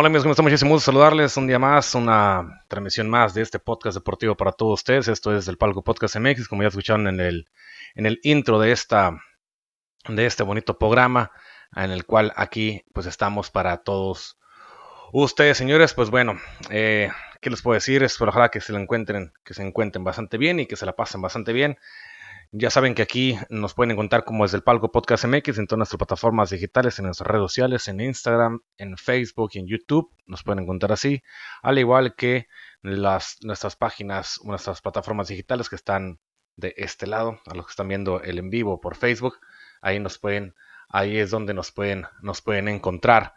Hola amigos, ¿cómo están? Muchísimo gusto saludarles un día más, una transmisión más de este podcast deportivo para todos ustedes. Esto es el Palco Podcast MX, como ya escucharon en el, en el intro de, esta, de este bonito programa, en el cual aquí pues estamos para todos ustedes, señores. Pues bueno, eh, ¿qué les puedo decir? Es ojalá que se lo encuentren, que se encuentren bastante bien y que se la pasen bastante bien. Ya saben que aquí nos pueden encontrar como desde el Palco Podcast MX en todas nuestras plataformas digitales, en nuestras redes sociales, en Instagram, en Facebook y en YouTube. Nos pueden encontrar así, al igual que las, nuestras páginas, nuestras plataformas digitales que están de este lado, a los que están viendo el en vivo por Facebook. Ahí nos pueden, ahí es donde nos pueden, nos pueden encontrar.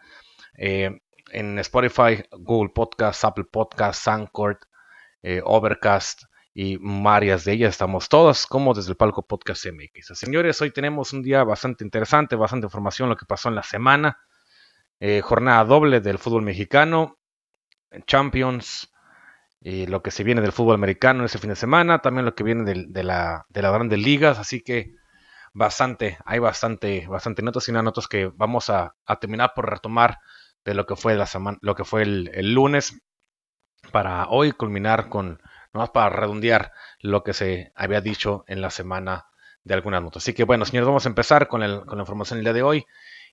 Eh, en Spotify, Google Podcast, Apple Podcast, Anchor, eh, Overcast, y varias de ellas estamos todas como desde el palco podcast MX. Señores, hoy tenemos un día bastante interesante, bastante información lo que pasó en la semana. Eh, jornada doble del fútbol mexicano, Champions, y lo que se viene del fútbol americano ese fin de semana, también lo que viene de, la, de las grandes ligas, así que bastante, hay bastante, bastante notas y unas notas que vamos a, terminar por retomar de lo que fue la semana, lo que fue el lunes, para hoy culminar con más para redondear lo que se había dicho en la semana de algunas notas. Así que bueno, señores, vamos a empezar con, la información del día de hoy.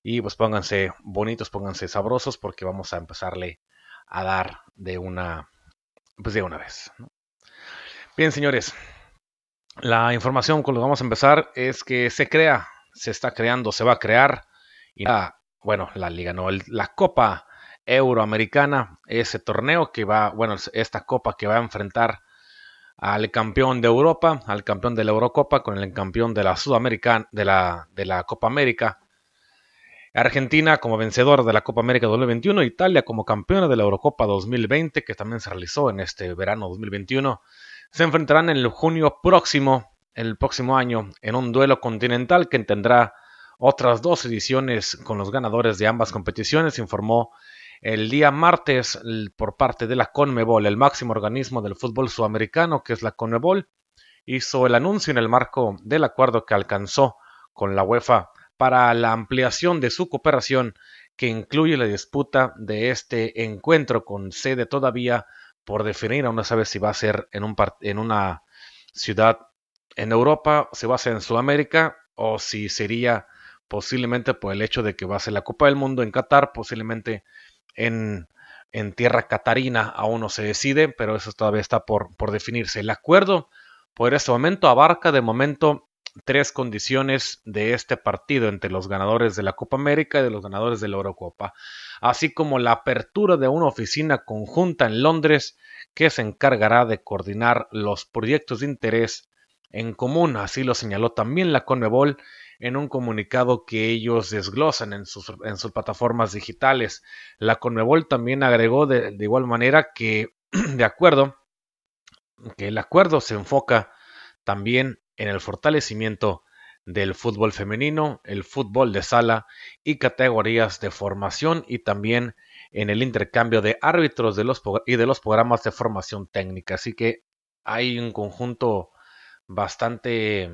Y pues pónganse bonitos, pónganse sabrosos, porque vamos a empezarle a dar de una, pues de una vez. Bien, señores, la información con la que vamos a empezar es que se crea, se está creando, se va a crear. Y bueno, la liga, no, la Copa Euroamericana, ese torneo que va, bueno, esta copa que va a enfrentar al campeón de Europa, al campeón de la Eurocopa, con el campeón de la Sudamericana, de la, Copa América. Argentina como vencedor de la Copa América 2021, Italia como campeona de la Eurocopa 2020, que también se realizó en este verano 2021, se enfrentarán en junio próximo, el próximo año, en un duelo continental que tendrá otras dos ediciones con los ganadores de ambas competiciones, informó el día martes por parte de la CONMEBOL, el máximo organismo del fútbol sudamericano, que es la CONMEBOL, hizo el anuncio en el marco del acuerdo que alcanzó con la UEFA para la ampliación de su cooperación que incluye la disputa de este encuentro con sede todavía por definir, aún no sabe si va a ser en, un en una ciudad en Europa, si va a ser en Sudamérica o si sería posiblemente por el hecho de que va a ser la Copa del Mundo en Qatar, posiblemente en, tierra catarina aún no se decide, pero eso todavía está por, por definirse. El acuerdo por este momento abarca de momento tres condiciones de este partido entre los ganadores de la Copa América y de los ganadores de la Eurocopa, así como la apertura de una oficina conjunta en Londres que se encargará de coordinar los proyectos de interés en común, así lo señaló también la Conmebol en un comunicado que ellos desglosan en sus, en sus plataformas digitales. La Conmebol también agregó de, igual manera que, de acuerdo, que el acuerdo se enfoca también en el fortalecimiento del fútbol femenino, el fútbol de sala y categorías de formación y también en el intercambio de árbitros de los, y de los programas de formación técnica. Así que hay un conjunto bastante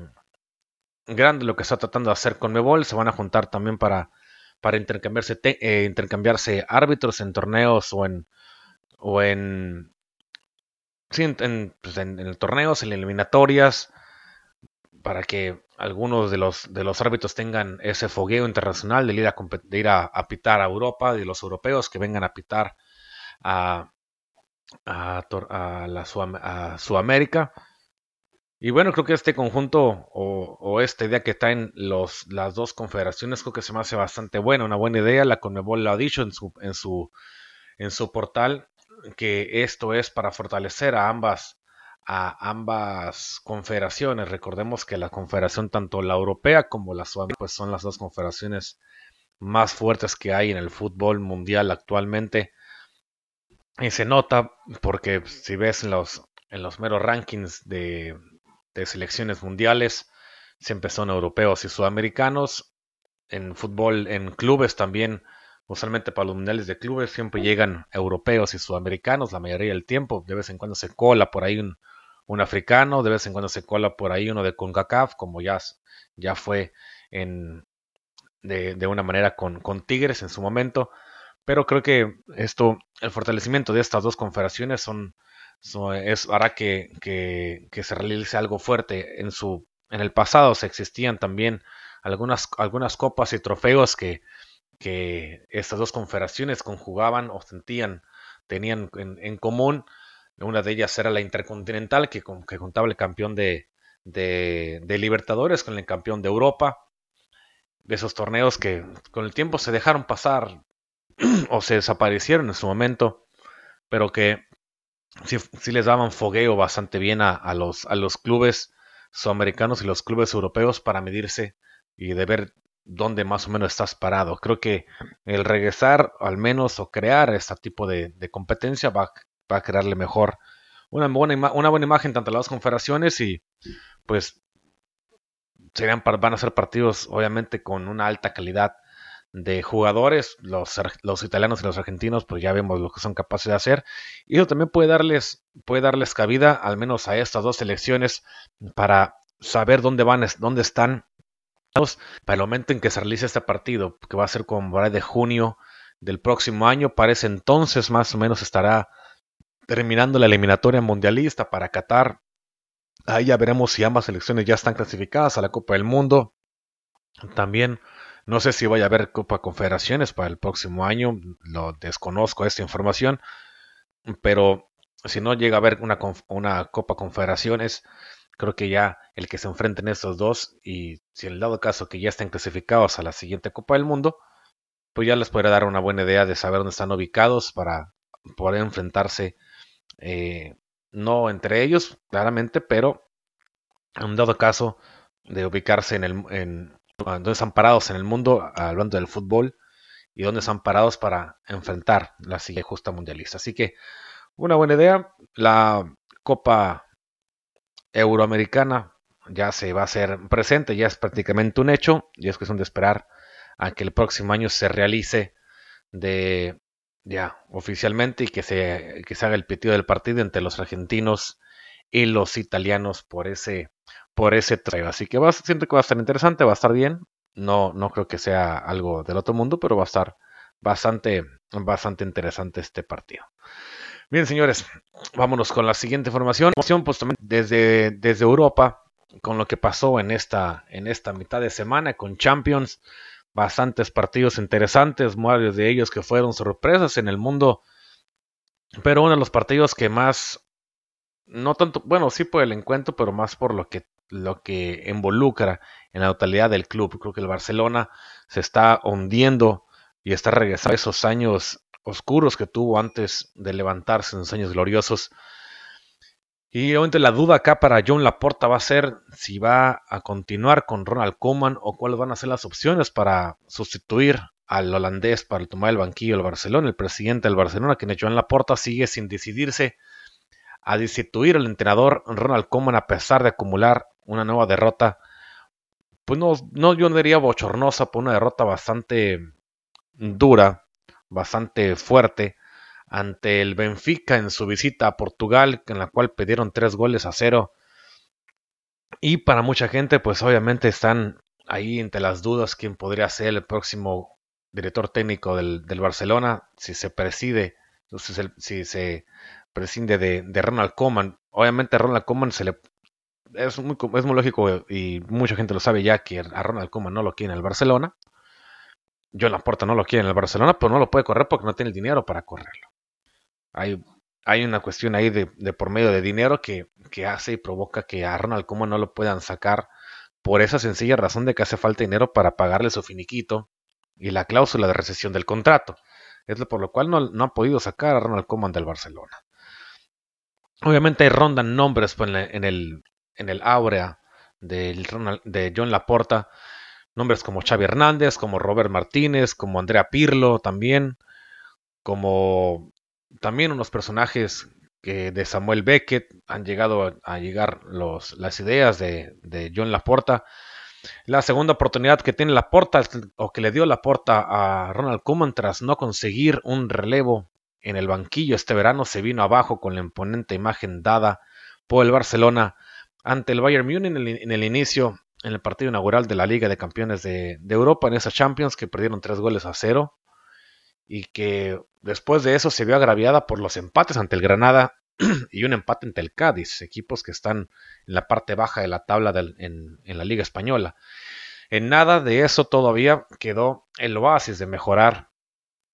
grande lo que está tratando de hacer con Mebol. Se van a juntar también para, para intercambiarse, eh, intercambiarse árbitros en torneos o en, o en, sí, en, pues en, torneos, en eliminatorias, para que algunos de los, de los árbitros tengan ese fogueo internacional de ir a, ir a, pitar a Europa, de los europeos que vengan a pitar a, a, a la a Sudamérica. Y bueno, creo que este conjunto o, esta idea que está en los, las dos confederaciones creo que se me hace bastante buena, una buena idea. La Conmebol lo ha dicho en su, en su, en su portal que esto es para fortalecer a ambas, a ambas confederaciones. Recordemos que la confederación, tanto la europea como la sudamericana, pues son las dos confederaciones más fuertes que hay en el fútbol mundial actualmente. Y se nota porque si ves en los, en los meros rankings de, de selecciones mundiales, siempre son europeos y sudamericanos. En fútbol, en clubes también, usualmente para los mundiales de clubes, siempre llegan europeos y sudamericanos la mayoría del tiempo. De vez en cuando se cola por ahí un, un africano, de vez en cuando se cola por ahí uno de CONCACAF, como ya, ya fue en, de, de una manera con, con Tigres en su momento. Pero creo que esto, el fortalecimiento de estas dos confederaciones son, es, hará que, que, se realice algo fuerte. En, su, en el pasado se existían también algunas, algunas copas y trofeos que, que estas dos confederaciones conjugaban o sentían, tenían en, en común. Una de ellas era la Intercontinental, que, que contaba el campeón de, de, de, Libertadores con el campeón de Europa. De esos torneos que con el tiempo se dejaron pasar o se desaparecieron en su momento, pero que sí, les daban fogueo bastante bien a, los, a los clubes sudamericanos y los clubes europeos para medirse y de ver dónde más o menos estás parado. Creo que el regresar al menos o crear este tipo de, competencia va, va, a crearle mejor una buena, una buena imagen tanto a las confederaciones y pues serían, van a ser partidos obviamente con una alta calidad de jugadores, los, los, italianos y los argentinos, pues ya vemos lo que son capaces de hacer. Y eso también puede darles, puede darles cabida, al menos a estas dos selecciones, para saber dónde van, dónde están para el momento en que se realice este partido, que va a ser como de junio del próximo año. Para ese entonces, más o menos, estará terminando la eliminatoria mundialista para Qatar. Ahí ya veremos si ambas selecciones ya están clasificadas a la Copa del Mundo. También no sé si vaya a haber Copa Confederaciones para el próximo año, lo desconozco esta información, pero si no llega a haber una, una Copa Confederaciones, creo que ya el que se enfrenten estos dos y si en el dado caso que ya estén clasificados a la siguiente Copa del Mundo, pues ya les podrá dar una buena idea de saber dónde están ubicados para poder enfrentarse, eh, no entre ellos, claramente, pero en dado caso de ubicarse en, el, dónde están parados en el mundo, hablando del fútbol, y dónde están parados para enfrentar la siguiente justa mundialista. Así que una buena idea. La Copa Euroamericana ya se va a hacer presente, ya es prácticamente un hecho, y es cuestión de esperar a que el próximo año se realice de ya oficialmente y que se, que se haga el pitido del partido entre los argentinos y los italianos por ese por ese traigo. Así que siento que va a estar interesante, va a estar bien. No, no creo que sea algo del otro mundo, pero va a estar bastante, bastante interesante este partido. Bien, señores, vámonos con la siguiente información. Pues desde, desde Europa, con lo que pasó en esta, en esta mitad de semana con Champions. Bastantes partidos interesantes, varios de ellos que fueron sorpresas en el mundo. Pero uno de los partidos que más, no tanto, bueno, sí por el encuentro, pero más por lo que lo que involucra en la totalidad del club. Creo que el Barcelona se está hundiendo y está regresando a esos años oscuros que tuvo antes de levantarse en los años gloriosos. Y obviamente la duda acá para John Laporta va a ser si va a continuar con Ronald Koeman o cuáles van a ser las opciones para sustituir al holandés para tomar el banquillo del Barcelona. El presidente del Barcelona, quien es Joan Laporta, sigue sin decidirse a destituir al entrenador Ronald Koeman a pesar de acumular una nueva derrota, pues no, no yo no diría bochornosa, por una derrota bastante dura, bastante fuerte ante el Benfica en su visita a Portugal, en la cual pidieron tres goles a cero. Y para mucha gente, pues obviamente están ahí entre las dudas quién podría ser el próximo director técnico del, Barcelona, si se preside, si se, si se prescinde de, de Ronald Koeman. Obviamente a Ronald Koeman se le es muy, es lógico y mucha gente lo sabe ya que a Ronald Koeman no lo quiere en el Barcelona. John Laporta no lo quiere en el Barcelona, pero no lo puede correr porque no tiene el dinero para correrlo. Hay, hay una cuestión ahí de, por medio de dinero que, que, hace y provoca que a Ronald Koeman no lo puedan sacar por esa sencilla razón de que hace falta dinero para pagarle su finiquito y la cláusula de recesión del contrato. Es por lo cual no, no ha podido sacar a Ronald Koeman del Barcelona. Obviamente rondan nombres pues, en el, en el áurea de John Laporta. Nombres como Xavi Hernández, como Robert Martínez, como Andrea Pirlo también, como también unos personajes que de Samuel Beckett han llegado a, llegar los, las ideas de, de, John Laporta. La segunda oportunidad que tiene Laporta o que le dio Laporta a Ronald Koeman tras no conseguir un relevo en el banquillo este verano se vino abajo con la imponente imagen dada por el Barcelona ante el Bayern Múnich en el, inicio, en el partido inaugural de la Liga de Campeones de, Europa, en esa Champions que perdieron tres goles a cero y que después de eso se vio agraviada por los empates ante el Granada y un empate ante el Cádiz, equipos que están en la parte baja de la tabla en, en, la Liga Española. En nada de eso todavía quedó el oasis de mejorar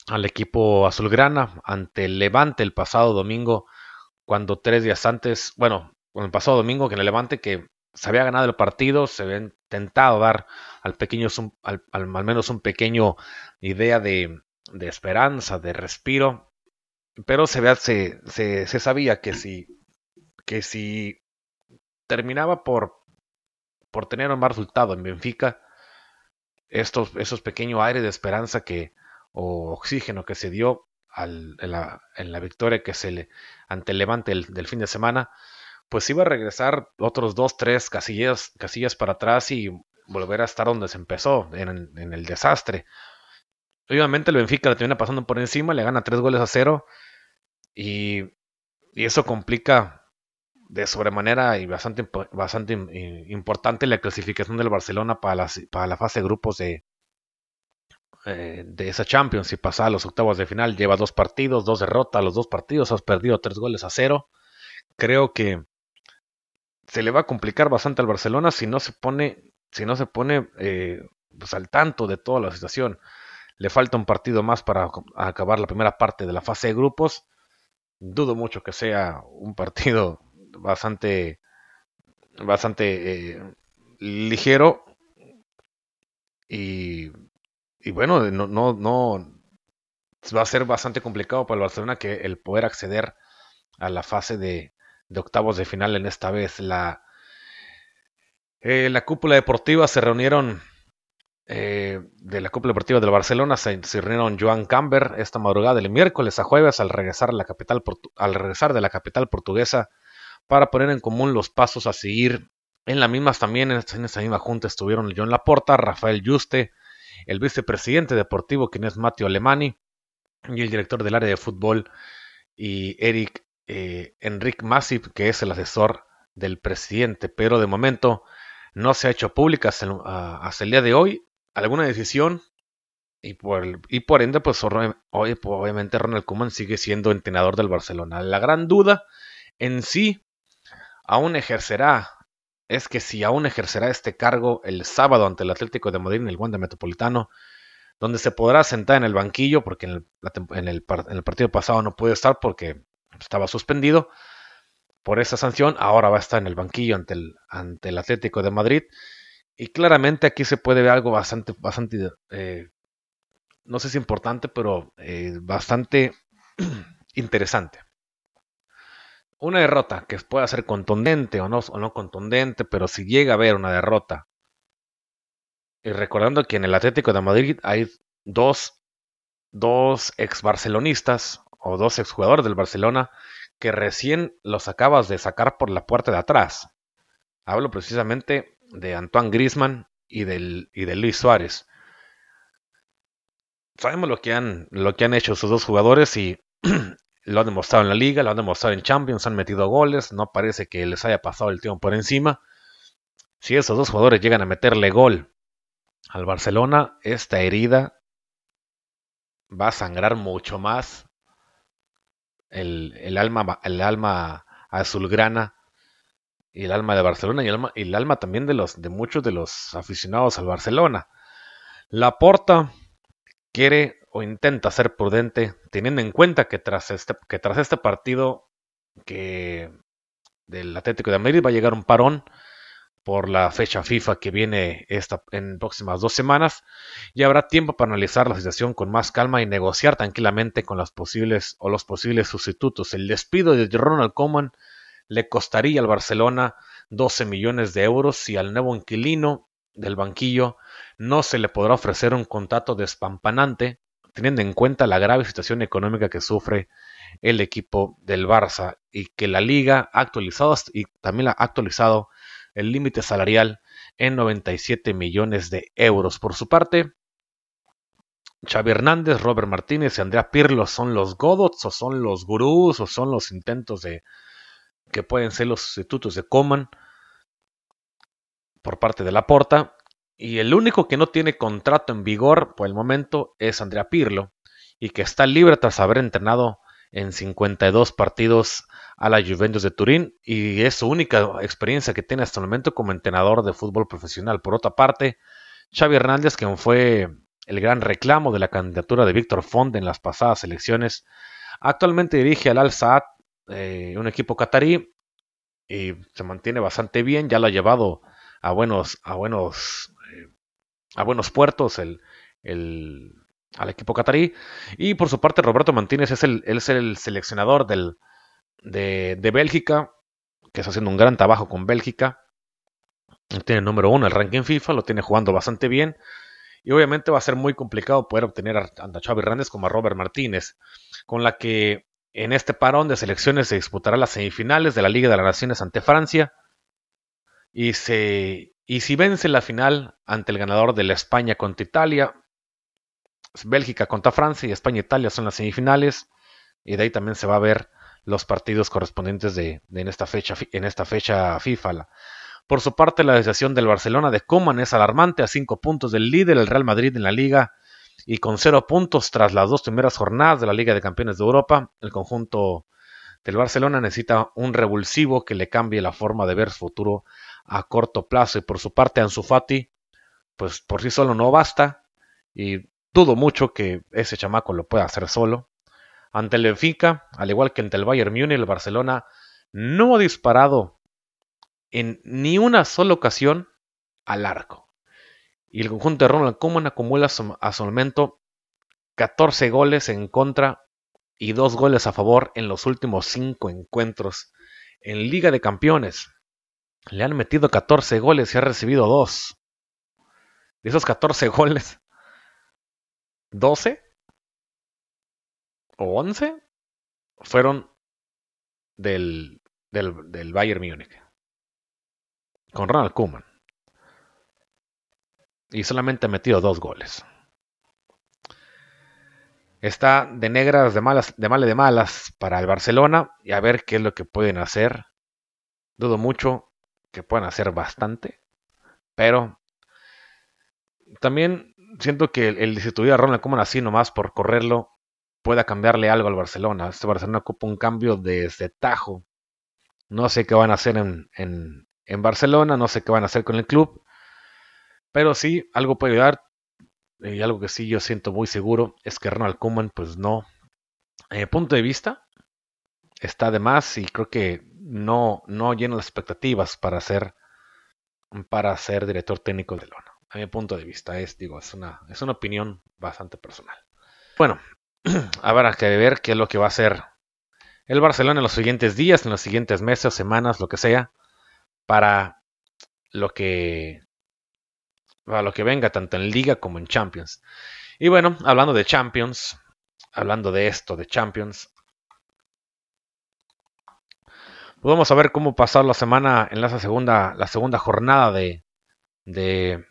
al equipo azulgrana ante el Levante el pasado domingo, cuando tres días antes, bueno, el pasado domingo que en el Levante que se había ganado el partido, se había intentado dar al pequeño, al, al menos un pequeño idea de, de esperanza, de respiro, pero se, se, se, se sabía que si, que si terminaba por, por tener un mal resultado en Benfica, estos, esos pequeños aires de esperanza que, o oxígeno que se dio en, la, en, la, victoria que se le ante el Levante el, del fin de semana, pues iba a regresar otros dos, tres casillas, casillas para atrás y volver a estar donde se empezó, en, el desastre. Obviamente el Benfica le termina pasando por encima, le gana tres goles a cero y, y eso complica de sobremanera y bastante, bastante importante la clasificación del Barcelona para la, para la fase de grupos de, eh, de esa Champions. Si pasa a los octavos de final, lleva dos partidos, dos derrotas, los dos partidos, has perdido tres goles a cero. Creo que se le va a complicar bastante al Barcelona si no se pone, si no se pone eh, pues al tanto de toda la situación. Le falta un partido más para acabar la primera parte de la fase de grupos. Dudo mucho que sea un partido bastante, bastante eh, ligero. Y, y bueno, no, no, no va a ser bastante complicado para el Barcelona que el poder acceder a la fase de, de octavos de final en esta vez. La, eh, la cúpula deportiva se reunieron eh, de la Cúpula Deportiva del Barcelona se, reunieron Joan Camber esta madrugada del miércoles a jueves al regresar, la capital, al regresar de la capital portuguesa para poner en común los pasos a seguir. En la misma también, en esta, misma junta estuvieron John Laporta, Rafael Juste, el vicepresidente deportivo, quien es Matteo Alemani, y el director del área de fútbol, y Eric eh, Enric Masip, que es el asesor del presidente. Pero de momento no se ha hecho pública hasta el día de hoy alguna decisión y por, por ende, pues obviamente Ronald Koeman sigue siendo entrenador del Barcelona. La gran duda en sí aún ejercerá, es que si aún ejercerá este cargo el sábado ante el Atlético de Madrid en el Wanda Metropolitano, donde se podrá sentar en el banquillo, porque en el, en el, partido pasado no puede estar porque estaba suspendido por esa sanción, ahora va a estar en el banquillo ante el, ante el Atlético de Madrid. Y claramente aquí se puede ver algo bastante, bastante, eh, no sé si importante, pero eh, bastante interesante. Una derrota que pueda ser contundente o no, o no contundente, pero si llega a haber una derrota, y recordando que en el Atlético de Madrid hay dos, dos ex barcelonistas o dos ex jugadores del Barcelona que recién los acabas de sacar por la puerta de atrás. Hablo precisamente de Antoine Grisman y, y de Luis Suárez. Sabemos lo que han, lo que han hecho esos dos jugadores y lo han demostrado en la liga, lo han demostrado en Champions, han metido goles, no parece que les haya pasado el tiempo por encima. Si esos dos jugadores llegan a meterle gol al Barcelona, esta herida va a sangrar mucho más el, alma, el alma azulgrana y el alma de Barcelona y el alma, el alma también de, los, de muchos de los aficionados al Barcelona. La Porta quiere o intenta ser prudente, teniendo en cuenta que tras este, que tras este partido que del Atlético de Madrid va a llegar un parón por la fecha FIFA que viene esta, en próximas dos semanas y habrá tiempo para analizar la situación con más calma y negociar tranquilamente con los posibles o los posibles sustitutos. El despido de Ronald Koeman le costaría al Barcelona 12 millones de euros y al nuevo inquilino del banquillo no se le podrá ofrecer un contrato despampanante, teniendo en cuenta la grave situación económica que sufre el equipo del Barça y que la liga ha actualizado y también ha actualizado el límite salarial en 97 millones de euros. Por su parte, Xavi Hernández, Robert Martínez y Andrea Pirlo son los Godots o son los gurús o son los intentos de que pueden ser los sustitutos de Coman por parte de la Porta. Y el único que no tiene contrato en vigor por el momento es Andrea Pirlo y que está libre tras haber entrenado en 52 partidos a la Juventus de Turín y es su única experiencia que tiene hasta el momento como entrenador de fútbol profesional. Por otra parte, Xavi Hernández, quien fue el gran reclamo de la candidatura de Víctor Font en las pasadas elecciones, actualmente dirige al Al Saad, eh, un equipo catarí, y se mantiene bastante bien, ya lo ha llevado a buenos, a buenos, eh, a buenos puertos el, el, al equipo catarí. Y por su parte, Roberto Martínez es el, es el seleccionador del, de, de, Bélgica, que está haciendo un gran trabajo con Bélgica. Tiene el número uno el ranking FIFA, lo tiene jugando bastante bien. Y obviamente va a ser muy complicado poder obtener a, a Xavi como a Robert Martínez, con la que en este parón de selecciones se disputará las semifinales de la Liga de las Naciones ante Francia. Y, se, y si vence la final ante el ganador de la España contra Italia, Bélgica contra Francia y España-Italia son las semifinales. Y de ahí también se va a ver los partidos correspondientes de, en, esta fecha, en esta fecha FIFA. Por su parte, la decisión del Barcelona de Coman es alarmante a cinco puntos del líder, el Real Madrid en la liga, y con cero puntos tras las dos primeras jornadas de la Liga de Campeones de Europa. El conjunto del Barcelona necesita un revulsivo que le cambie la forma de ver su futuro a corto plazo. Y por su parte, Ansu Fati, pues por sí solo no basta. Y Dudo mucho que ese chamaco lo pueda hacer solo. Ante el Benfica, al igual que ante el Bayern Múnich, el Barcelona no ha disparado en ni una sola ocasión al arco. Y el conjunto de Ronald Koeman acumula a su momento 14 goles en contra y 2 goles a favor en los últimos 5 encuentros en Liga de Campeones. Le han metido 14 goles y ha recibido 2. De esos 14 goles, 12 o 11 fueron del, del, del Bayern Múnich. Con Ronald Koeman. Y solamente ha metido dos goles. Está de negras, de malas, de malas, de malas para el Barcelona. Y a ver qué es lo que pueden hacer. Dudo mucho que puedan hacer bastante. Pero también siento que el, destituir a Ronald Koeman así nomás por correrlo pueda cambiarle algo al Barcelona. Este Barcelona ocupa un cambio desde Tajo. No sé qué van a hacer en, en, en, Barcelona, no sé qué van a hacer con el club. Pero sí, algo puede ayudar. Y algo que sí yo siento muy seguro es que Ronald Koeman, pues no. Eh, punto de vista, está de más y creo que no, no llena las expectativas para ser, para ser director técnico de Lona a mi punto de vista. Es, digo, es una, es una opinión bastante personal. Bueno, habrá que ver qué es lo que va a hacer el Barcelona en los siguientes días, en los siguientes meses, semanas, lo que sea, para lo que para lo que venga tanto en Liga como en Champions. Y bueno, hablando de Champions, hablando de esto, de Champions, pues vamos a ver cómo pasar la semana en la segunda, la segunda jornada de, de,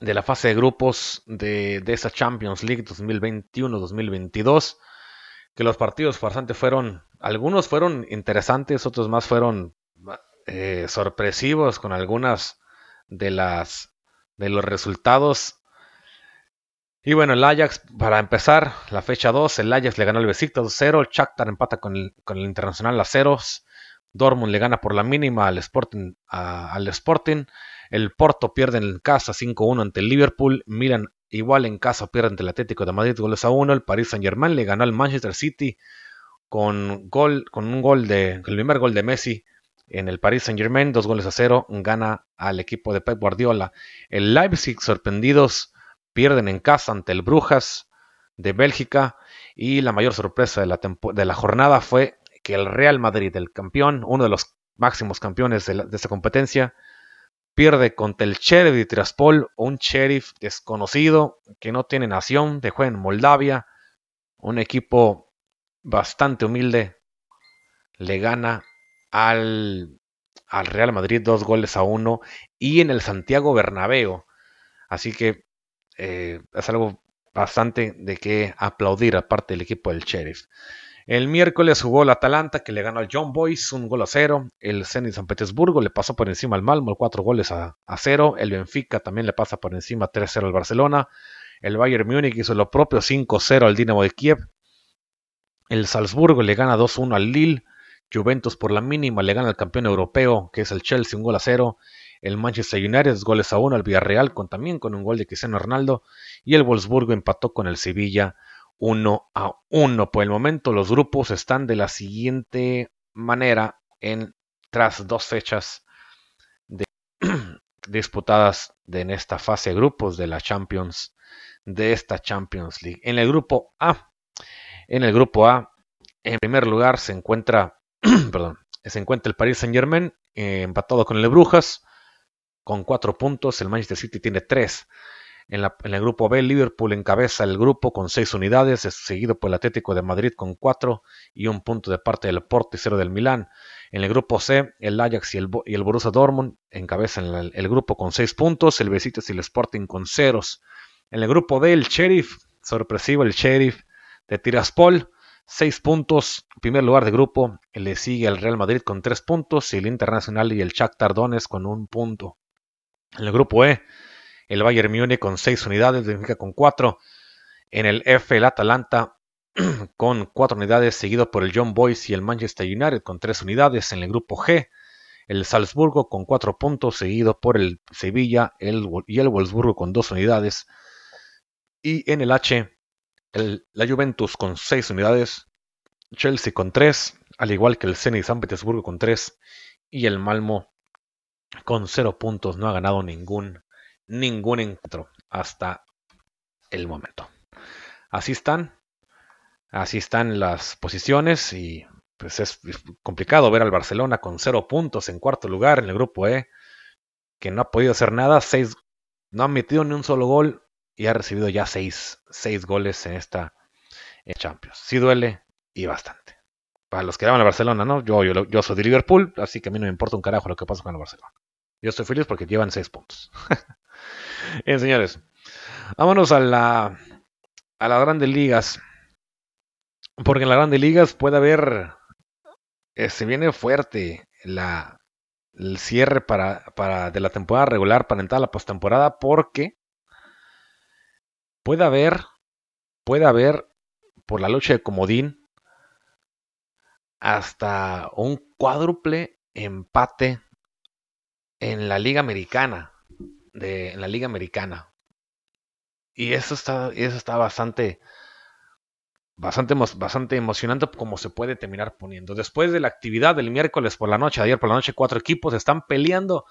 de la fase de grupos de, de esa Champions League 2021-2022, que los partidos bastante fueron, algunos fueron interesantes, otros más fueron eh, sorpresivos con algunas de las de los resultados. Y bueno, el Ajax, para empezar, la fecha 2, el Ajax le ganó el Besiktas 2-0, el Shakhtar empata con el, con el Internacional a ceros, Dortmund le gana por la mínima al Sporting, al Sporting el Porto pierde en casa 5-1 ante el Liverpool. Milan igual en casa pierde ante el Atlético de Madrid goles a 1. El Paris Saint Germain le ganó al Manchester City con, gol, con un gol de, el primer gol de Messi en el Paris Saint Germain, dos goles a cero, gana al equipo de Pep Guardiola. El Leipzig sorprendidos pierden en casa ante el Brujas de Bélgica y la mayor sorpresa de la, de la jornada fue que el Real Madrid, el campeón, uno de los máximos campeones de esta competencia, pierde contra el Sheriff de Tiraspol, un sheriff desconocido que no tiene nación, de juega en Moldavia, un equipo bastante humilde le gana al, al Real Madrid dos goles a uno y en el Santiago Bernabéu. Así que eh, es algo bastante de que aplaudir aparte del equipo del Sheriff. El miércoles jugó el Atalanta que le ganó al John Boys un gol a cero. El Zenit San Petersburgo le pasó por encima al Malmo cuatro goles a, cero. El Benfica también le pasa por encima 3-0 al Barcelona. El Bayern Múnich hizo lo propio 5-0 al Dinamo de Kiev. El Salzburgo le gana 2-1 al Lille. Juventus por la mínima le gana al campeón europeo, que es el Chelsea, un gol a cero. El Manchester United goles a uno al Villarreal, con, también con un gol de Cristiano Ronaldo. Y el Wolfsburgo empató con el Sevilla 1 a 1. Por el momento los grupos están de la siguiente manera en tras dos fechas disputadas en esta fase de grupos de la Champions de esta Champions League. En el grupo A, en el grupo A, en primer lugar se encuentra perdón, se encuentra el Paris Saint Germain eh, empatado con el Brujas con cuatro puntos. El Manchester City tiene tres. En, el grupo B, Liverpool encabeza el grupo con seis unidades, seguido por el Atlético de Madrid con cuatro y un punto de parte del Porto y cero del Milán. En el grupo C, el Ajax y el, Borussia Dortmund encabezan el, grupo con seis puntos, el Besitos y el Sporting con ceros. En el grupo D, el Sheriff, sorpresivo el Sheriff de Tiraspol, Seis puntos, primer lugar de grupo, le sigue el Real Madrid con tres puntos y el Internacional y el Shakhtar Donetsk con un punto. En el grupo E, el Bayern Múnich con seis unidades, Benfica con cuatro. En el F, el Atalanta con cuatro unidades, seguido por el John Boys y el Manchester United con tres unidades. En el grupo G, el Salzburgo con cuatro puntos, seguido por el Sevilla y el Wolfsburgo con dos unidades. Y en el H, la Juventus con 6 unidades, Chelsea con 3, al igual que el Zenit San Petersburgo con 3 y el Malmo con 0 puntos. No ha ganado ningún, ningún encuentro hasta el momento. Así están, así están las posiciones y pues es complicado ver al Barcelona con 0 puntos en cuarto lugar en el grupo E, que no ha podido hacer nada, seis, no ha metido ni un solo gol y ha recibido ya seis, goles en esta Champions. Sí duele y bastante. Para los que daban a Barcelona, ¿no? Yo, yo, soy de Liverpool, así que a mí no me importa un carajo lo que pasa con el Barcelona. Yo estoy feliz porque llevan seis puntos. Bien, señores. Vámonos a la a las grandes ligas. Porque en las grandes ligas puede haber. Eh, se viene fuerte la, el cierre para, para, de la temporada regular para entrar a la postemporada. Porque puede haber, puede haber por la lucha de comodín hasta un cuádruple empate en la liga americana, en la liga americana. Y eso está, eso está bastante, bastante, bastante emocionante como se puede terminar poniendo. Después de la actividad del miércoles por la noche, ayer por la noche, cuatro equipos están peleando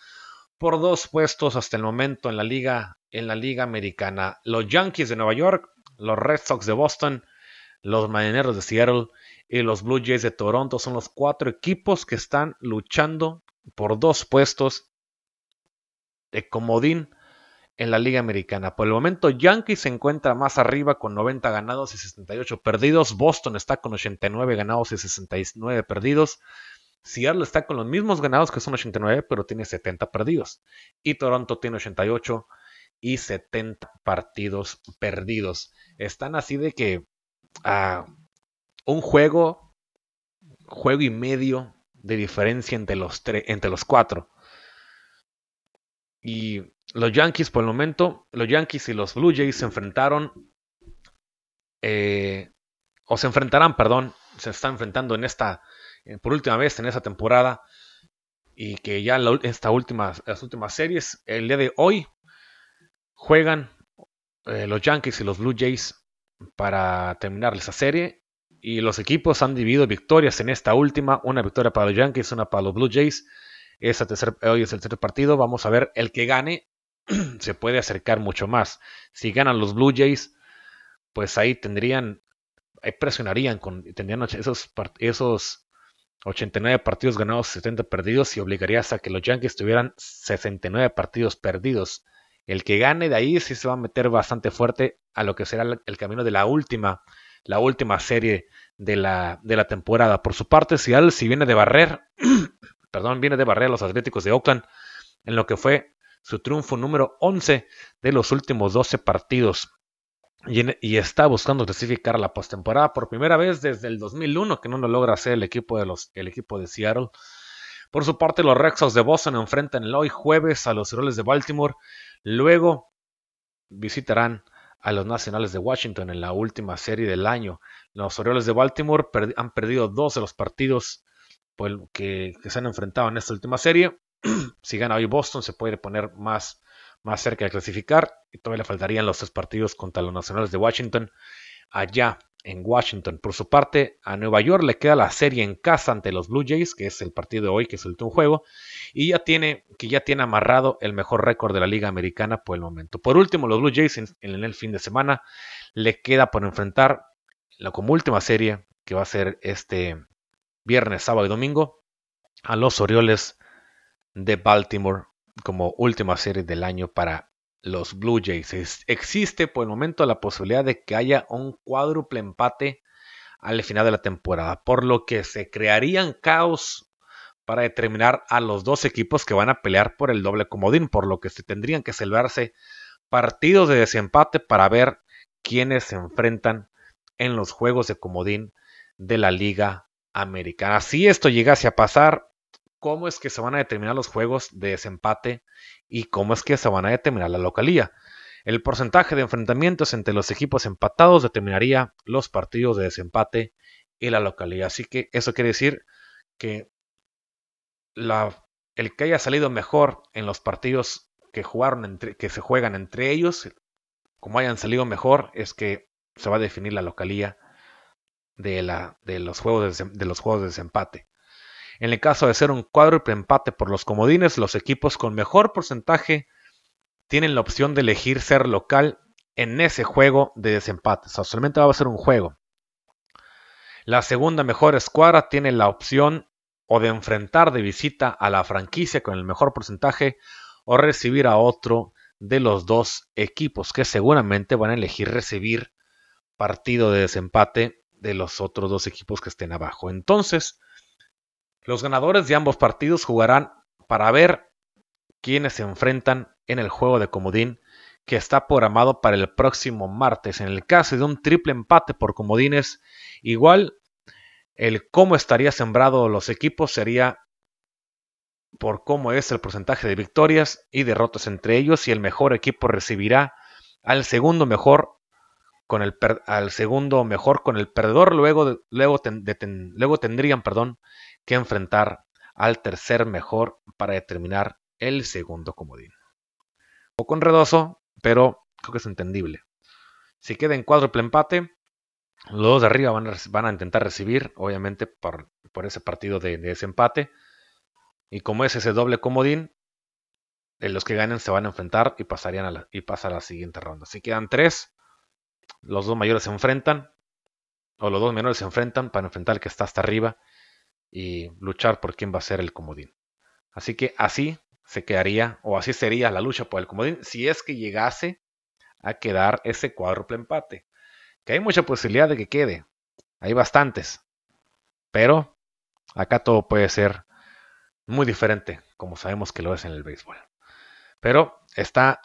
por dos puestos hasta el momento en la liga, en la liga americana. Los Yankees de Nueva York, los Red Sox de Boston, los Marineros de Seattle y los Blue Jays de Toronto son los cuatro equipos que están luchando por dos puestos de comodín en la liga americana. Por el momento Yankees se encuentra más arriba con 90 ganados y 68 perdidos. Boston está con 89 ganados y 69 perdidos. Seattle está con los mismos ganados que son 89, pero tiene 70 perdidos. Y Toronto tiene 88 y 70 partidos perdidos. Están así de que a ah, un juego, juego y medio de diferencia entre los, entre los cuatro. Y los Yankees, por el momento, los Yankees y los Blue Jays se enfrentaron, eh, o se enfrentarán, perdón, se están enfrentando en esta eh, por última vez en esa temporada y que ya esta última, las últimas series, el día de hoy, juegan eh, los Yankees y los Blue Jays para terminar esa serie. Y los equipos han dividido victorias en esta última. Una victoria para los Yankees, una para los Blue Jays. Hoy es el tercer partido. Vamos a ver el que gane. se puede acercar mucho más. Si ganan los Blue Jays, pues ahí tendrían, ahí presionarían con, tendrían esos, esos 89 partidos ganados, 70 perdidos y obligarías a que los Yankees tuvieran 69 partidos perdidos. El que gane de ahí sí se va a meter bastante fuerte a lo que será el camino de la última, la última serie de la, de la temporada. Por su parte, Seattle si viene de barrer, perdón, viene de barrer a los Atléticos de Oakland en lo que fue su triunfo número 11 de los últimos 12 partidos. Y, está buscando clasificar la postemporada por primera vez desde el 2001, que no lo logra hacer el equipo de, los, el equipo de Seattle. Por su parte, los Red Sox de Boston enfrentan el hoy jueves a los Orioles de Baltimore. Luego visitarán a los Nacionales de Washington en la última serie del año. Los Orioles de Baltimore han perdido dos de los partidos que, se han enfrentado en esta última serie. si gana hoy Boston, se puede poner más, más cerca de clasificar. Y todavía le faltarían los tres partidos contra los Nacionales de Washington allá en Washington. Por su parte, a Nueva York le queda la serie en casa ante los Blue Jays, que es el partido de hoy, que es el último juego, y ya tiene, que ya tiene amarrado el mejor récord de la Liga Americana por el momento. Por último, los Blue Jays en, el fin de semana le queda por enfrentar la como última serie, que va a ser este viernes, sábado y domingo, a los Orioles de Baltimore como última serie del año para los Blue Jays. existe por el momento la posibilidad de que haya un cuádruple empate al final de la temporada, por lo que se crearían caos para determinar a los dos equipos que van a pelear por el doble comodín, por lo que se tendrían que celebrarse partidos de desempate para ver quiénes se enfrentan en los juegos de comodín de la Liga Si esto llegase a pasar, cómo es que se van a determinar los juegos de desempate y cómo es que se van a determinar la localía. El porcentaje de enfrentamientos entre los equipos empatados determinaría los partidos de desempate y la localía. Así que eso quiere decir que el que haya salido mejor en los partidos que jugaron entre, que se juegan entre ellos, como hayan salido mejor, es que se va a definir la localía de, la, de, los, juegos de los juegos de desempate. En el caso de ser un cuádruple empate por los comodines, los equipos con mejor porcentaje tienen la opción de elegir ser local en ese juego de desempate. O sea, solamente va a ser un juego. La segunda mejor escuadra tiene la opción o de enfrentar de visita a la franquicia con el mejor porcentaje o recibir a otro de los dos equipos que seguramente van a elegir recibir partido de desempate de los otros dos equipos que estén abajo. Entonces, los ganadores de ambos partidos jugarán para ver quiénes se enfrentan en el juego de comodín que está programado para el próximo martes. En el caso de un triple empate por comodines, igual el cómo estaría sembrado los equipos sería por cómo es el porcentaje de victorias y derrotas entre ellos y el mejor equipo recibirá al segundo mejor con el al segundo mejor con el perdedor luego luego, luego tendrían perdón que enfrentar al tercer mejor para determinar el segundo comodín. Un poco enredoso, pero creo que es entendible. Si queda en cuádruple empate, los dos de arriba van a, intentar recibir, obviamente, por, ese partido de, desempate. Y como es ese doble comodín, eh, los que ganen se van a enfrentar y pasarían a la, y pasa a la siguiente ronda. Si quedan tres, los dos mayores se enfrentan, o los dos menores se enfrentan para enfrentar al que está hasta arriba y luchar por quién va a ser el comodín. Así que así se quedaría, o así sería la lucha por el comodín, si es que llegase a quedar ese cuádruple empate. Que hay mucha posibilidad de que quede, hay bastantes, pero acá todo puede ser muy diferente, como sabemos que lo es en el béisbol. Pero está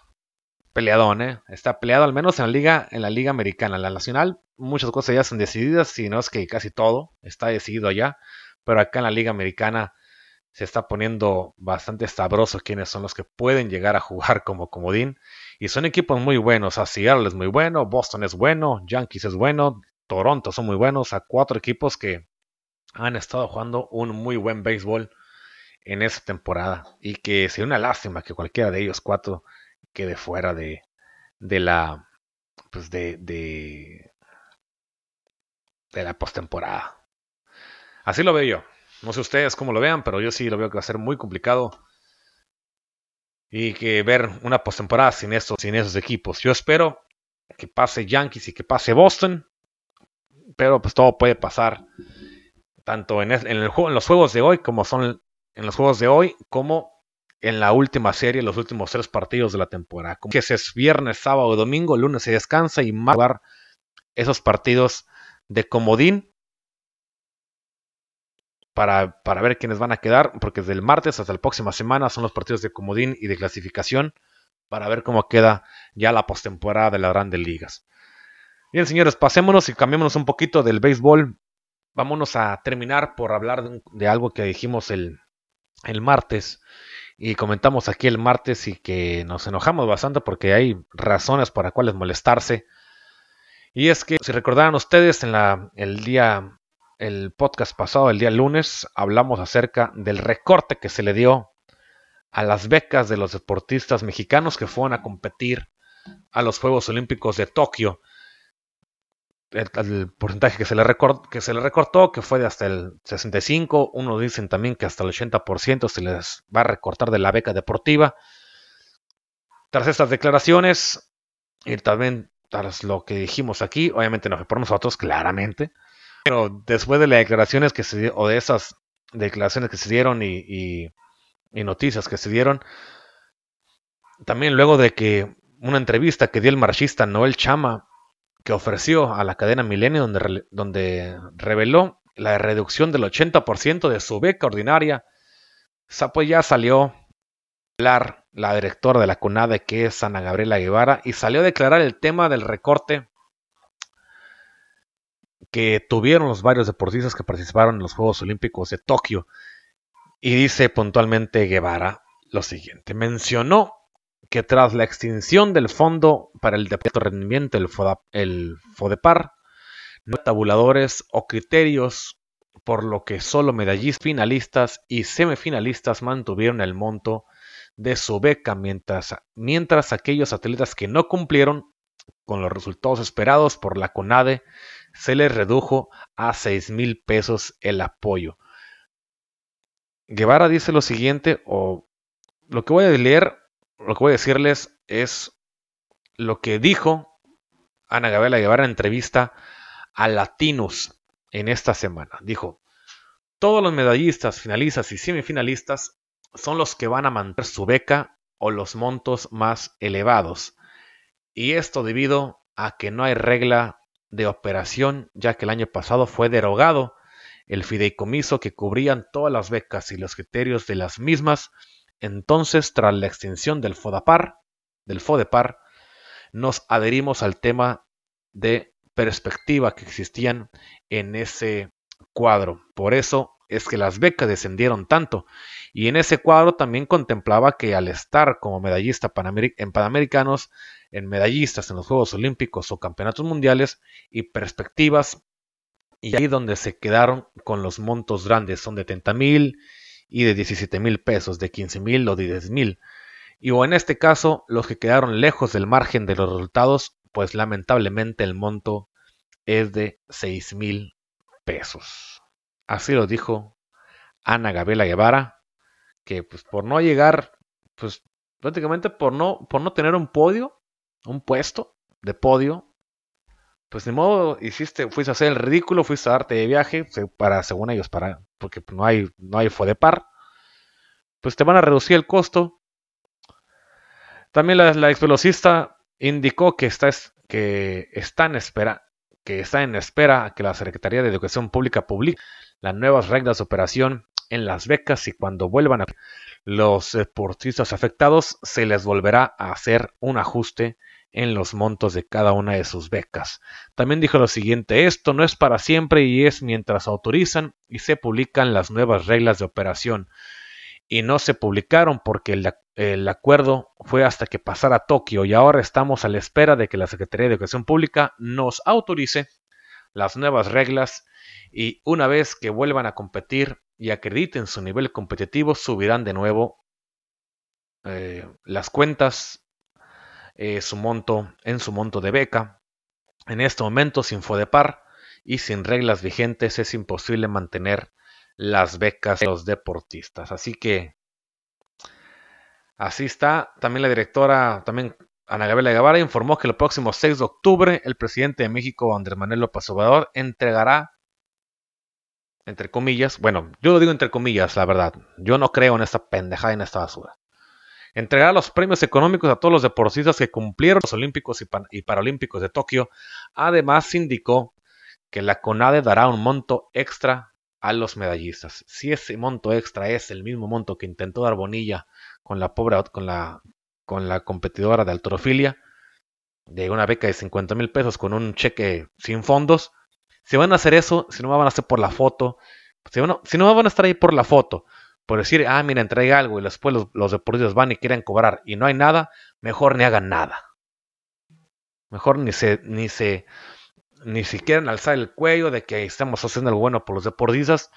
peleadón, ¿eh? Está peleado al menos en la liga, en la liga americana. En la nacional, muchas cosas ya son decididas, si no es que casi todo está decidido allá pero acá en la Liga Americana se está poniendo bastante sabroso quiénes son los que pueden llegar a jugar como comodín. Y son equipos muy buenos. A Seattle es muy bueno, Boston es bueno, Yankees es bueno, Toronto son muy buenos. A cuatro equipos que han estado jugando un muy buen béisbol en esta temporada. Y que sería una lástima que cualquiera de ellos cuatro quede fuera de, de la. Pues de, de, la postemporada. Así lo veo yo. No sé ustedes cómo lo vean, pero yo sí lo veo que va a ser muy complicado. Y que ver una postemporada sin esos, sin esos equipos. Yo espero que pase Yankees y que pase Boston. Pero pues todo puede pasar. Tanto en, en los juegos de hoy como son en los juegos de hoy como en la última serie, los últimos tres partidos de la temporada. Que es viernes, sábado, domingo, lunes se descansa y más jugar esos partidos de comodín para, ver quiénes van a quedar, porque desde el martes hasta la próxima semana son los partidos de comodín y de clasificación para ver cómo queda ya la postemporada de las grandes ligas. Bien, señores, pasémonos y cambiémonos un poquito del béisbol. Vámonos a terminar por hablar de, algo que dijimos el, el martes y comentamos aquí el martes y que nos enojamos bastante porque hay razones para cuales molestarse. Y es que, si recordarán ustedes, en la, el día el podcast pasado, el día lunes, hablamos acerca del recorte que se le dio a las becas de los deportistas mexicanos que fueron a competir a los Juegos Olímpicos de Tokio. El, porcentaje que se, le que se le recortó, que fue de hasta el 65, unos dicen también que hasta el 80% se les va a recortar de la beca deportiva. Tras estas declaraciones, y también tras lo que dijimos aquí, obviamente no fue por nosotros, claramente, pero después de las declaraciones que se o de esas declaraciones que se dieron y, noticias que se dieron, también luego de que una entrevista que dio el marxista Noel Chama, que ofreció a la cadena Milenio, donde, donde reveló la reducción del 80% de su beca ordinaria, pues ya salió a hablar la directora de la CONADE, que es Ana Gabriela Guevara, y salió a declarar el tema del recorte que tuvieron los varios deportistas que participaron en los Juegos Olímpicos de Tokio. Y dice puntualmente Guevara lo siguiente. Mencionó que tras la extinción del Fondo para el Deporte de Rendimiento, el, el FODEPAR, no hay tabuladores o criterios por lo que solo medallistas finalistas y semifinalistas mantuvieron el monto de su beca, mientras, mientras aquellos atletas que no cumplieron con los resultados esperados por la CONADE se les redujo a 6 mil pesos el apoyo. Guevara dice lo siguiente, o lo que voy a leer, lo que voy a decirles es lo que dijo Ana Gabriela Guevara en entrevista a Latinos en esta semana. Dijo, todos los medallistas, finalistas y semifinalistas son los que van a mantener su beca o los montos más elevados. Y esto debido a que no hay regla de operación, ya que el año pasado fue derogado el fideicomiso que cubrían todas las becas y los criterios de las mismas. Entonces, tras la extinción del FODAPAR, del FODEPAR, nos adherimos al tema de perspectiva que existían en ese cuadro. Por eso es que las becas descendieron tanto. Y en ese cuadro también contemplaba que al estar como medallista en Panamericanos, en medallistas en los Juegos Olímpicos o Campeonatos Mundiales y perspectivas, y ahí donde se quedaron con los montos grandes, son de 30 mil y de 17 mil pesos, de 15 mil o de 10 mil. Y o en este caso, los que quedaron lejos del margen de los resultados, pues lamentablemente el monto es de 6 mil pesos. Así lo dijo Ana Gabriela Guevara, que pues por no llegar, pues prácticamente por no, por no tener un podio, un puesto de podio, pues de modo hiciste, fuiste a hacer el ridículo, fuiste a darte de viaje, para, según ellos, para, porque no hay, no hay par, pues te van a reducir el costo. También la, la exvelocista indicó que está, que espera, que está en espera que la Secretaría de Educación Pública publique las nuevas reglas de operación en las becas y cuando vuelvan a los deportistas afectados se les volverá a hacer un ajuste en los montos de cada una de sus becas. También dijo lo siguiente, esto no es para siempre y es mientras autorizan y se publican las nuevas reglas de operación. Y no se publicaron porque el, acuerdo fue hasta que pasara Tokio y ahora estamos a la espera de que la Secretaría de Educación Pública nos autorice las nuevas reglas y una vez que vuelvan a competir y acrediten su nivel competitivo, subirán de nuevo eh, las cuentas eh, su monto, en su monto de beca. En este momento, sin FODEPAR y sin reglas vigentes, es imposible mantener las becas de los deportistas. Así que así está. También la directora, también Ana Gabriela Guevara, informó que el próximo 6 de octubre el presidente de México, Andrés Manuel López Obrador, entregará entre comillas, bueno, yo lo digo entre comillas, la verdad, yo no creo en esta pendejada, en esta basura. Entregará los premios económicos a todos los deportistas que cumplieron los Olímpicos y, Paralímpicos de Tokio. Además, indicó que la CONADE dará un monto extra a los medallistas. Si ese monto extra es el mismo monto que intentó dar Bonilla con la pobre, con la, con la competidora de alterofilia, de una beca de 50 mil pesos con un cheque sin fondos, si van a hacer eso, si no van a hacer por la foto, si, si no van a estar ahí por la foto, por decir, ah, mira, entrega algo y después los, los deportistas van y quieren cobrar y no hay nada, mejor ni hagan nada. Mejor ni se, ni se, ni siquiera alzar el cuello de que estamos haciendo algo bueno por los deportistas,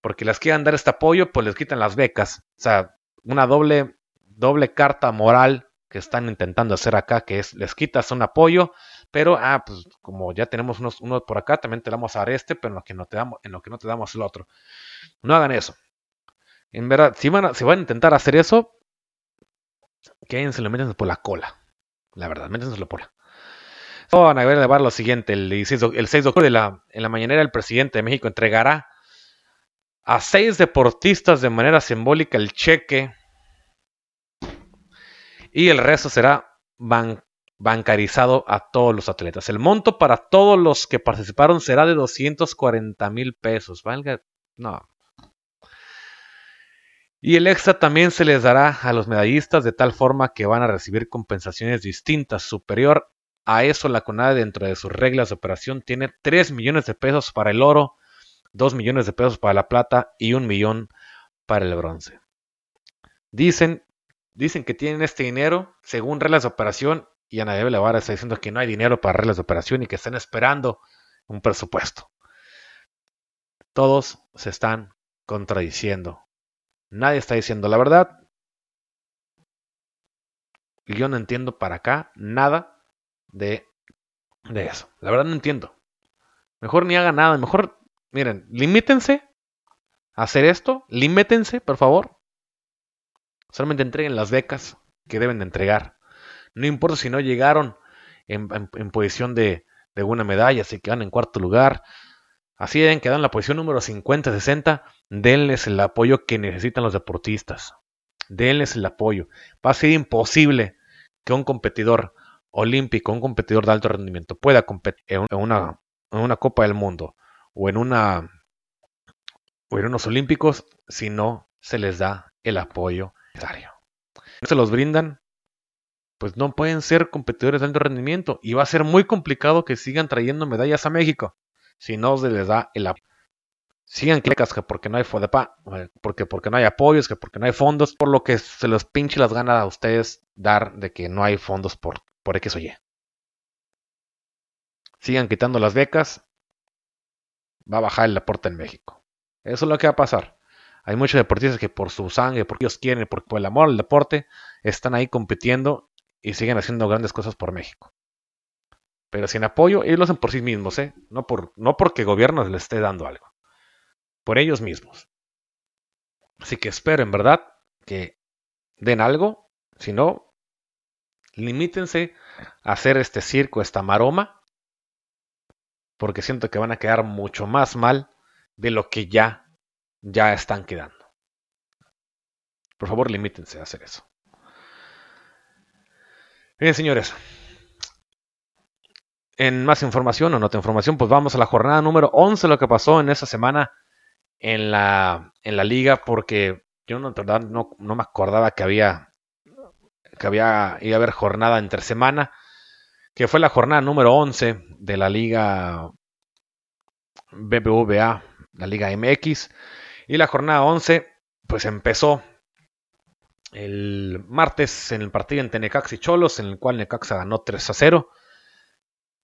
porque les quieran dar este apoyo, pues les quitan las becas. O sea, una doble, doble carta moral que están intentando hacer acá, que es les quitas un apoyo, pero ah, pues como ya tenemos unos, uno por acá, también te damos a dar este, pero en lo que no te damos, en lo que no te damos el otro. No hagan eso. En verdad, si van a, si van a intentar hacer eso, quédense lo meten por la cola. La verdad, métenselo por la van a ver lo siguiente. El 6 de octubre, en la mañanera, el presidente de México entregará a seis deportistas de manera simbólica el cheque y el resto será bancarizado a todos los atletas. El monto para todos los que participaron será de 240 mil pesos. Valga, no. Y el extra también se les dará a los medallistas de tal forma que van a recibir compensaciones distintas, superior a eso, la CONADE, dentro de sus reglas de operación, tiene 3 millones de pesos para el oro, 2 millones de pesos para la plata y 1 millón para el bronce. Dicen, dicen que tienen este dinero según reglas de operación y Ana de Levara está diciendo que no hay dinero para reglas de operación y que están esperando un presupuesto. Todos se están contradiciendo. Nadie está diciendo la verdad. Y yo no entiendo para acá nada de, de eso. La verdad no entiendo. Mejor ni hagan nada. Mejor, miren, limítense a hacer esto. Limítense, por favor. Solamente entreguen las becas que deben de entregar. No importa si no llegaron en, posición de, de, una medalla, si quedan en cuarto lugar. Así deben quedar en la posición número 50-60. Denles el apoyo que necesitan los deportistas. Denles el apoyo. Va a ser imposible que un competidor olímpico, un competidor de alto rendimiento, pueda competir en una, Copa del Mundo o en, una, o en unos Olímpicos si no se les da el apoyo necesario. No se los brindan, pues no pueden ser competidores de alto rendimiento y va a ser muy complicado que sigan trayendo medallas a México si no se les da el apoyo. Sigan clicas que porque no hay porque, porque no hay apoyos, que porque no hay fondos, por lo que se los pinche las ganas a ustedes dar de que no hay fondos por por X o Y. Sigan quitando las becas, va a bajar el aporte en México. Eso es lo que va a pasar. Hay muchos deportistas que por su sangre, porque ellos quieren, por, el amor al deporte, están ahí compitiendo y siguen haciendo grandes cosas por México. Pero sin apoyo, ellos lo hacen por sí mismos, ¿eh? no, por, no porque el gobierno les esté dando algo. Por ellos mismos. Así que espero en verdad que den algo. Si no, limítense a hacer este circo, esta maroma, porque siento que van a quedar mucho más mal de lo que ya, ya están quedando. Por favor, limítense a hacer eso. Bien, señores. En más información o nota información, pues vamos a la jornada número 11, lo que pasó en esa semana en la, en la liga, porque yo no, no, no me acordaba que había que había, iba a haber jornada entre semana, que fue la jornada número 11 de la Liga BBVA, la Liga MX. Y la jornada 11, pues empezó el martes en el partido entre Necaxa y Cholos, en el cual Necaxa ganó 3 a 0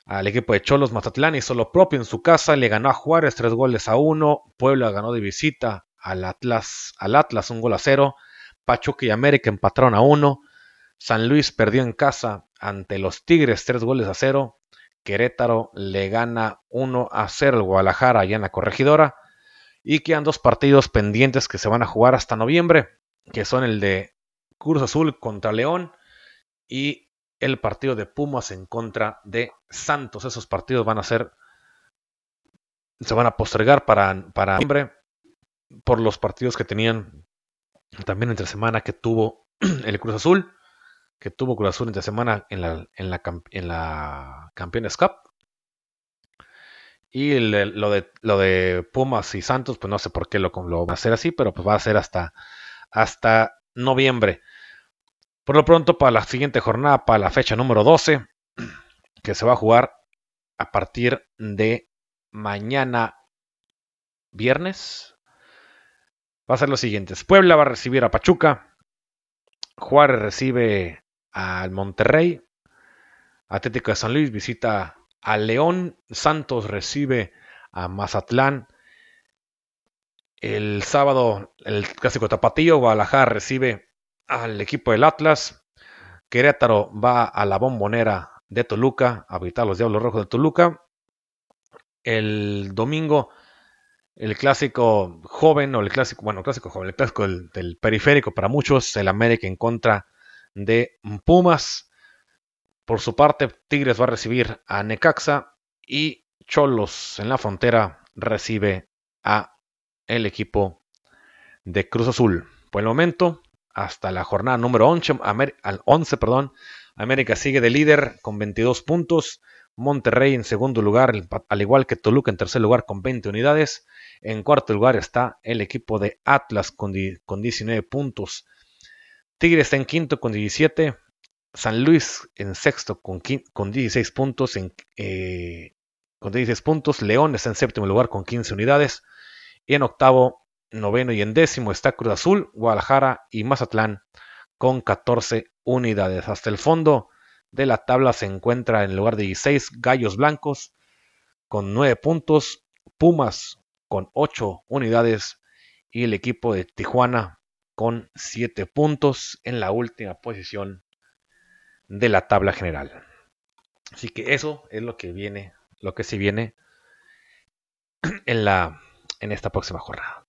al equipo de Cholos Mazatlán hizo lo propio en su casa, le ganó a Juárez 3 goles a 1, Puebla ganó de visita al Atlas, al Atlas un gol a 0, Pachuca y América empataron a 1, San Luis perdió en casa ante los Tigres tres goles a cero. Querétaro le gana 1 a 0 al Guadalajara allá en la corregidora. Y quedan dos partidos pendientes que se van a jugar hasta noviembre, que son el de Cruz Azul contra León y el partido de Pumas en contra de Santos. Esos partidos van a ser, se van a postergar para, para noviembre por los partidos que tenían también entre semana que tuvo el Cruz Azul que tuvo Cruz Azul esta semana en la, en la, en Campeones Cup. Y lo, de, lo de Pumas y Santos, pues no sé por qué lo, lo va a hacer así, pero pues va a ser hasta, hasta noviembre. Por lo pronto, para la siguiente jornada, para la fecha número 12, que se va a jugar a partir de mañana viernes, va a ser lo siguiente. Puebla va a recibir a Pachuca, Juárez recibe al Monterrey, Atlético de San Luis visita a León, Santos recibe a Mazatlán, el sábado el clásico tapatío, Guadalajara recibe al equipo del Atlas, Querétaro va a la bombonera de Toluca a visitar los Diablos Rojos de Toluca. El domingo el clásico joven o el clásico, bueno, clásico joven, el clásico del, periférico para muchos, el América en contra de Pumas. Por su parte, Tigres va a recibir a Necaxa y Cholos en la frontera recibe a el equipo de Cruz Azul. Por el momento, hasta la jornada número 11, al 11 perdón, América sigue de líder con 22 puntos. Monterrey en segundo lugar, al igual que Toluca en tercer lugar con 20 unidades. En cuarto lugar está el equipo de Atlas con, 19 puntos. Tigres está en quinto con 17. San Luis en sexto con, 16 puntos. En, eh, con 16 puntos. León está en séptimo lugar con 15 unidades. Y en octavo, noveno y en décimo está Cruz Azul, Guadalajara y Mazatlán con 14 unidades. Hasta el fondo de la tabla se encuentra en el lugar de 16 Gallos Blancos con 9 puntos, Pumas con 8 unidades y el equipo de Tijuana con 7 puntos en la última posición de la tabla general. Así que eso es lo que viene, lo que se viene en la en esta próxima jornada.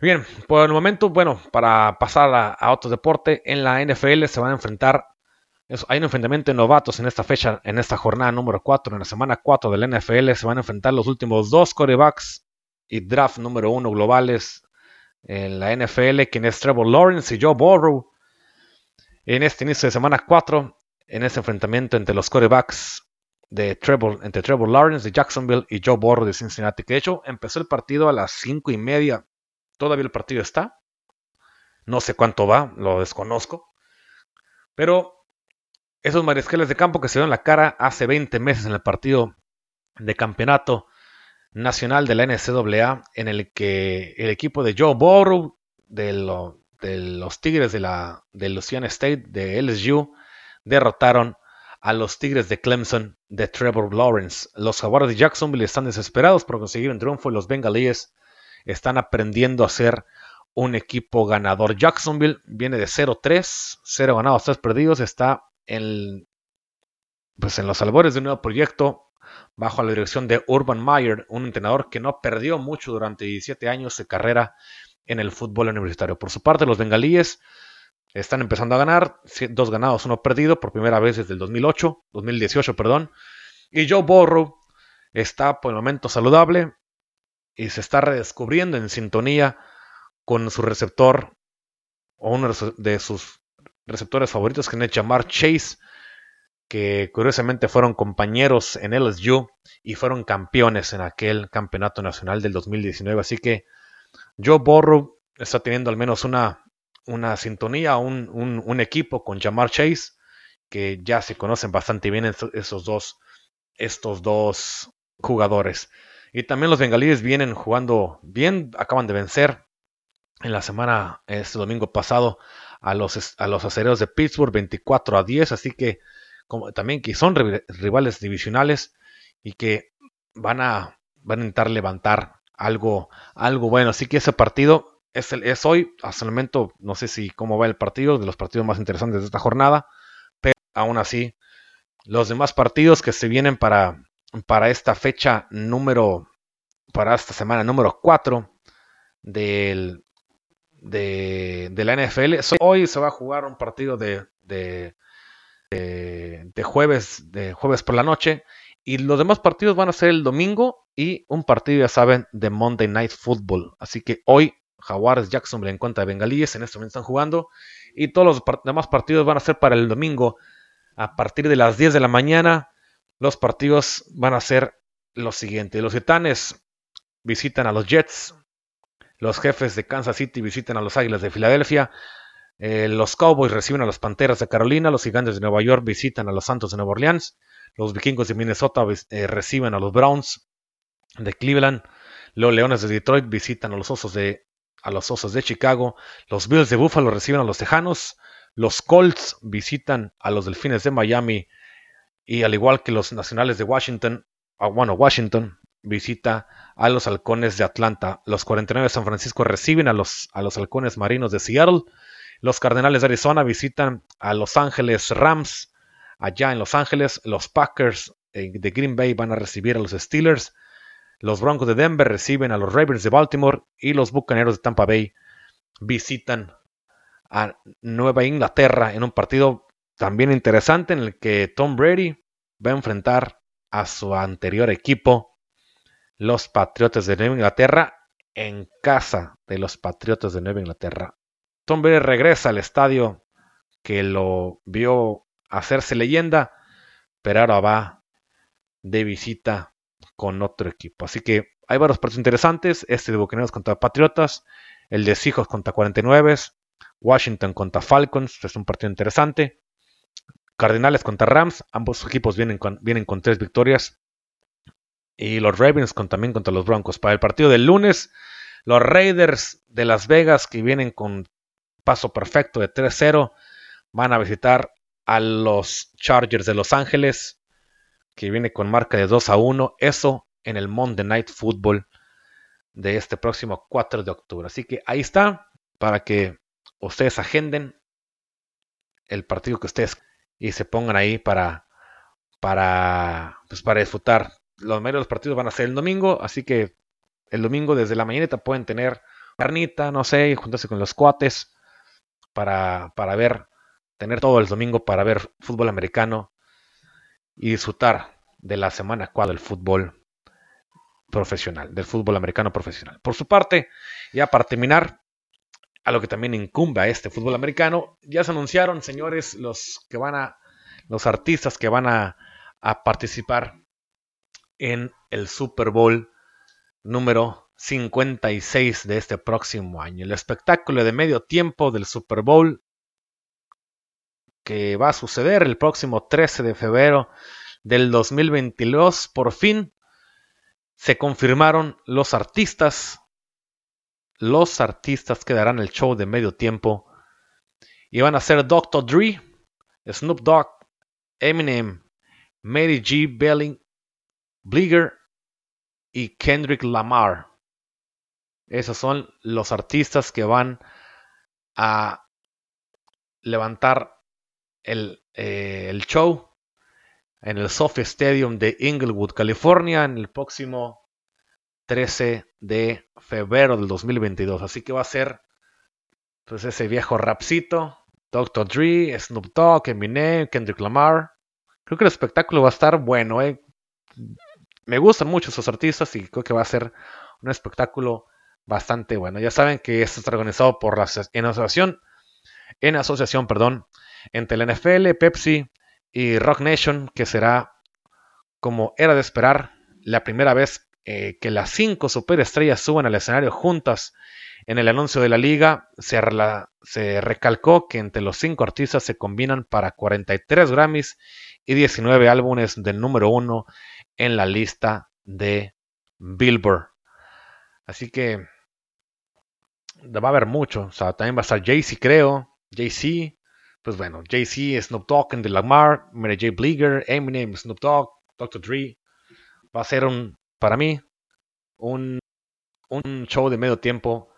Bien, por el momento, bueno, para pasar a, otro deporte, en la NFL se van a enfrentar hay un enfrentamiento de novatos en esta fecha, en esta jornada número 4, en la semana 4 de la NFL. Se van a enfrentar los últimos dos corebacks y draft número 1 globales en la NFL, quien es Trevor Lawrence y Joe Burrow. En este inicio de semana 4, en este enfrentamiento entre los corebacks de Trevor, entre Trevor Lawrence de Jacksonville y Joe Burrow de Cincinnati. Que de hecho empezó el partido a las 5 y media. Todavía el partido está. No sé cuánto va, lo desconozco. Pero esos mariscales de campo que se dieron la cara hace 20 meses en el partido de campeonato nacional de la NCAA, en el que el equipo de Joe Burrow, de, los Tigres de, la, de Louisiana State, de LSU, derrotaron a los Tigres de Clemson de Trevor Lawrence. Los Jaguares de Jacksonville están desesperados por conseguir un triunfo y los Bengalíes están aprendiendo a ser un equipo ganador. Jacksonville viene de 0-3, 0 ganados, 3 perdidos, está en, pues en los albores de un nuevo proyecto bajo la dirección de Urban Meyer, un entrenador que no perdió mucho durante 17 años de carrera en el fútbol universitario. Por su parte, los bengalíes están empezando a ganar, dos ganados, uno perdido por primera vez desde el 2008, 2018, perdón. Y Joe Burrow está por el momento saludable y se está redescubriendo en sintonía con su receptor o uno de sus receptores favoritos, que es Jamar Chase, que curiosamente fueron compañeros en LSU y fueron campeones en aquel campeonato nacional del 2019. Así que Joe Burrow está teniendo al menos una, una sintonía, un, un, equipo con Jamar Chase, que ya se conocen bastante bien esos dos, estos dos jugadores. Y también los bengalíes vienen jugando bien, acaban de vencer en la semana, este domingo pasado, a los, a los acereros de Pittsburgh 24 a 10, así que como, también que son rivales divisionales y que van a, van a intentar levantar algo, algo bueno. Así que ese partido es, el, es hoy, hasta el momento no sé si cómo va el partido, de los partidos más interesantes de esta jornada, pero aún así los demás partidos que se vienen para, para esta fecha número, para esta semana número 4 del, de, la NFL. Hoy se va a jugar un partido de, de, de, jueves, de jueves por la noche. Y los demás partidos van a ser el domingo y un partido, ya saben, de Monday Night Football. Así que hoy Jaguares Jacksonville en contra de Bengalíes, en este momento están jugando. Y todos los demás partidos van a ser para el domingo a partir de las 10 de la mañana. Los partidos van a ser lo siguiente. Los Titanes visitan a los Jets. Los jefes de Kansas City visitan a los Águilas de Filadelfia. Eh, los Cowboys reciben a los Panteras de Carolina. Los Gigantes de Nueva York visitan a los Santos de Nueva Orleans. Los Vikingos de Minnesota eh, reciben a los Browns de Cleveland. Los Leones de Detroit visitan a los Osos de, a los Osos de Chicago. Los Bills de Buffalo reciben a los Tejanos. Los Colts visitan a los Delfines de Miami. Y al igual que los Nacionales de Washington, ah, bueno, Washington visita a los Halcones de Atlanta. Los 49 de San Francisco reciben a los, a los Halcones Marinos de Seattle. Los Cardenales de Arizona visitan a Los Ángeles Rams allá en Los Ángeles. Los Packers eh, de Green Bay van a recibir a los Steelers. Los Broncos de Denver reciben a los Ravens de Baltimore y los Bucaneros de Tampa Bay visitan a Nueva Inglaterra en un partido también interesante en el que Tom Brady va a enfrentar a su anterior equipo, los Patriotas de Nueva Inglaterra, en casa de los Patriotas de Nueva Inglaterra. Tom Brady regresa al estadio que lo vio hacerse leyenda, pero ahora va de visita con otro equipo. Así que hay varios partidos interesantes. Este de Bucaneros contra Patriotas, el de Seahawks contra 49, Washington contra Falcons, es un partido interesante. Cardinales contra Rams, ambos equipos vienen con, vienen con tres victorias. Y los Ravens con, también contra los Broncos. Para el partido del lunes, los Raiders de Las Vegas que vienen con paso perfecto de 3-0. Van a visitar a los Chargers de Los Ángeles, que viene con marca de 2 a 1. Eso en el Monday Night Football de este próximo 4 de octubre. Así que ahí está, para que ustedes agenden el partido que ustedes y se pongan ahí para, para, pues para disfrutar. Los medios de los partidos van a ser el domingo, así que el domingo desde la mañanita pueden tener carnita, no sé, juntarse con los cuates para, para ver, tener todo el domingo para ver fútbol americano y disfrutar de la semana 4 del fútbol profesional, del fútbol americano profesional. Por su parte, ya para terminar, a lo que también incumbe a este fútbol americano, ya se anunciaron, señores, los que van a, los artistas que van a, a participar en el Super Bowl número 56 de este próximo año. El espectáculo de medio tiempo del Super Bowl que va a suceder el próximo 13 de febrero del 2022. Por fin se confirmaron los artistas. Los artistas que darán el show de medio tiempo. Y van a ser Dr. Dre, Snoop Dogg, Eminem, Mary G. Belling, Bleeger y Kendrick Lamar. Esos son los artistas que van a levantar el, eh, show en el Sophie Stadium de Inglewood, California, en el próximo 13 de febrero del 2022. Así que va a ser pues ese viejo rapcito, Dr. Dre, Snoop Dogg, Eminem, Kendrick Lamar. Creo que el espectáculo va a estar bueno. Eh. Me gustan mucho esos artistas y creo que va a ser un espectáculo bastante bueno. Ya saben que esto está organizado por la en asociación, en asociación, perdón, entre la NFL, Pepsi y Rock Nation, que será, como era de esperar, la primera vez eh, que las cinco superestrellas suban al escenario juntas. En el anuncio de la liga se, se recalcó que entre los cinco artistas se combinan para 43 Grammys y 19 álbumes del número uno en la lista de Billboard. Así que va a haber mucho. También va a estar Jay-Z, creo. Jay-Z. Pues bueno, Jay-Z, Snoop Dogg, de Lamar, Mary J. Bleeger, Eminem, Snoop Dogg, Dr. Dre. Va a ser un, para mí, un, un show de medio tiempo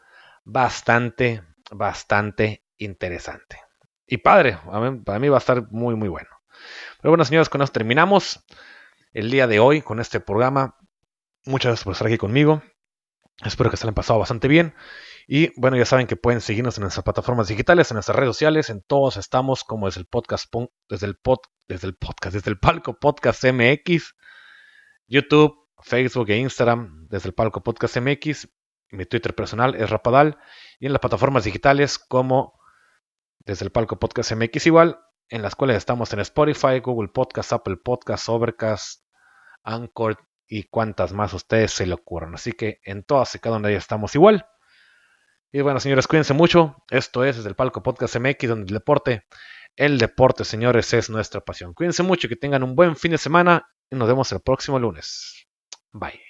bastante, bastante interesante. Y padre, para mí va a estar muy, muy bueno. Pero bueno, señores, con esto terminamos el día de hoy con este programa. Muchas gracias por estar aquí conmigo. Espero que se hayan pasado bastante bien. Y bueno, ya saben que pueden seguirnos en nuestras plataformas digitales, en nuestras redes sociales, en todos estamos como desde el podcast, desde el, pod, desde el podcast, desde el palco podcast MX, YouTube, Facebook e Instagram, desde el palco podcast MX, mi Twitter personal es Rapadal, y en las plataformas digitales como desde el palco podcast MX igual, en las cuales estamos en Spotify, Google Podcast, Apple Podcast, Overcast, Anchor y cuantas más ustedes se le ocurran. Así que en todas y cada una de ellas estamos igual. Y bueno, señores, cuídense mucho. Esto es desde el Palco Podcast MX, donde el deporte, el deporte, señores, es nuestra pasión. Cuídense mucho, que tengan un buen fin de semana y nos vemos el próximo lunes. Bye.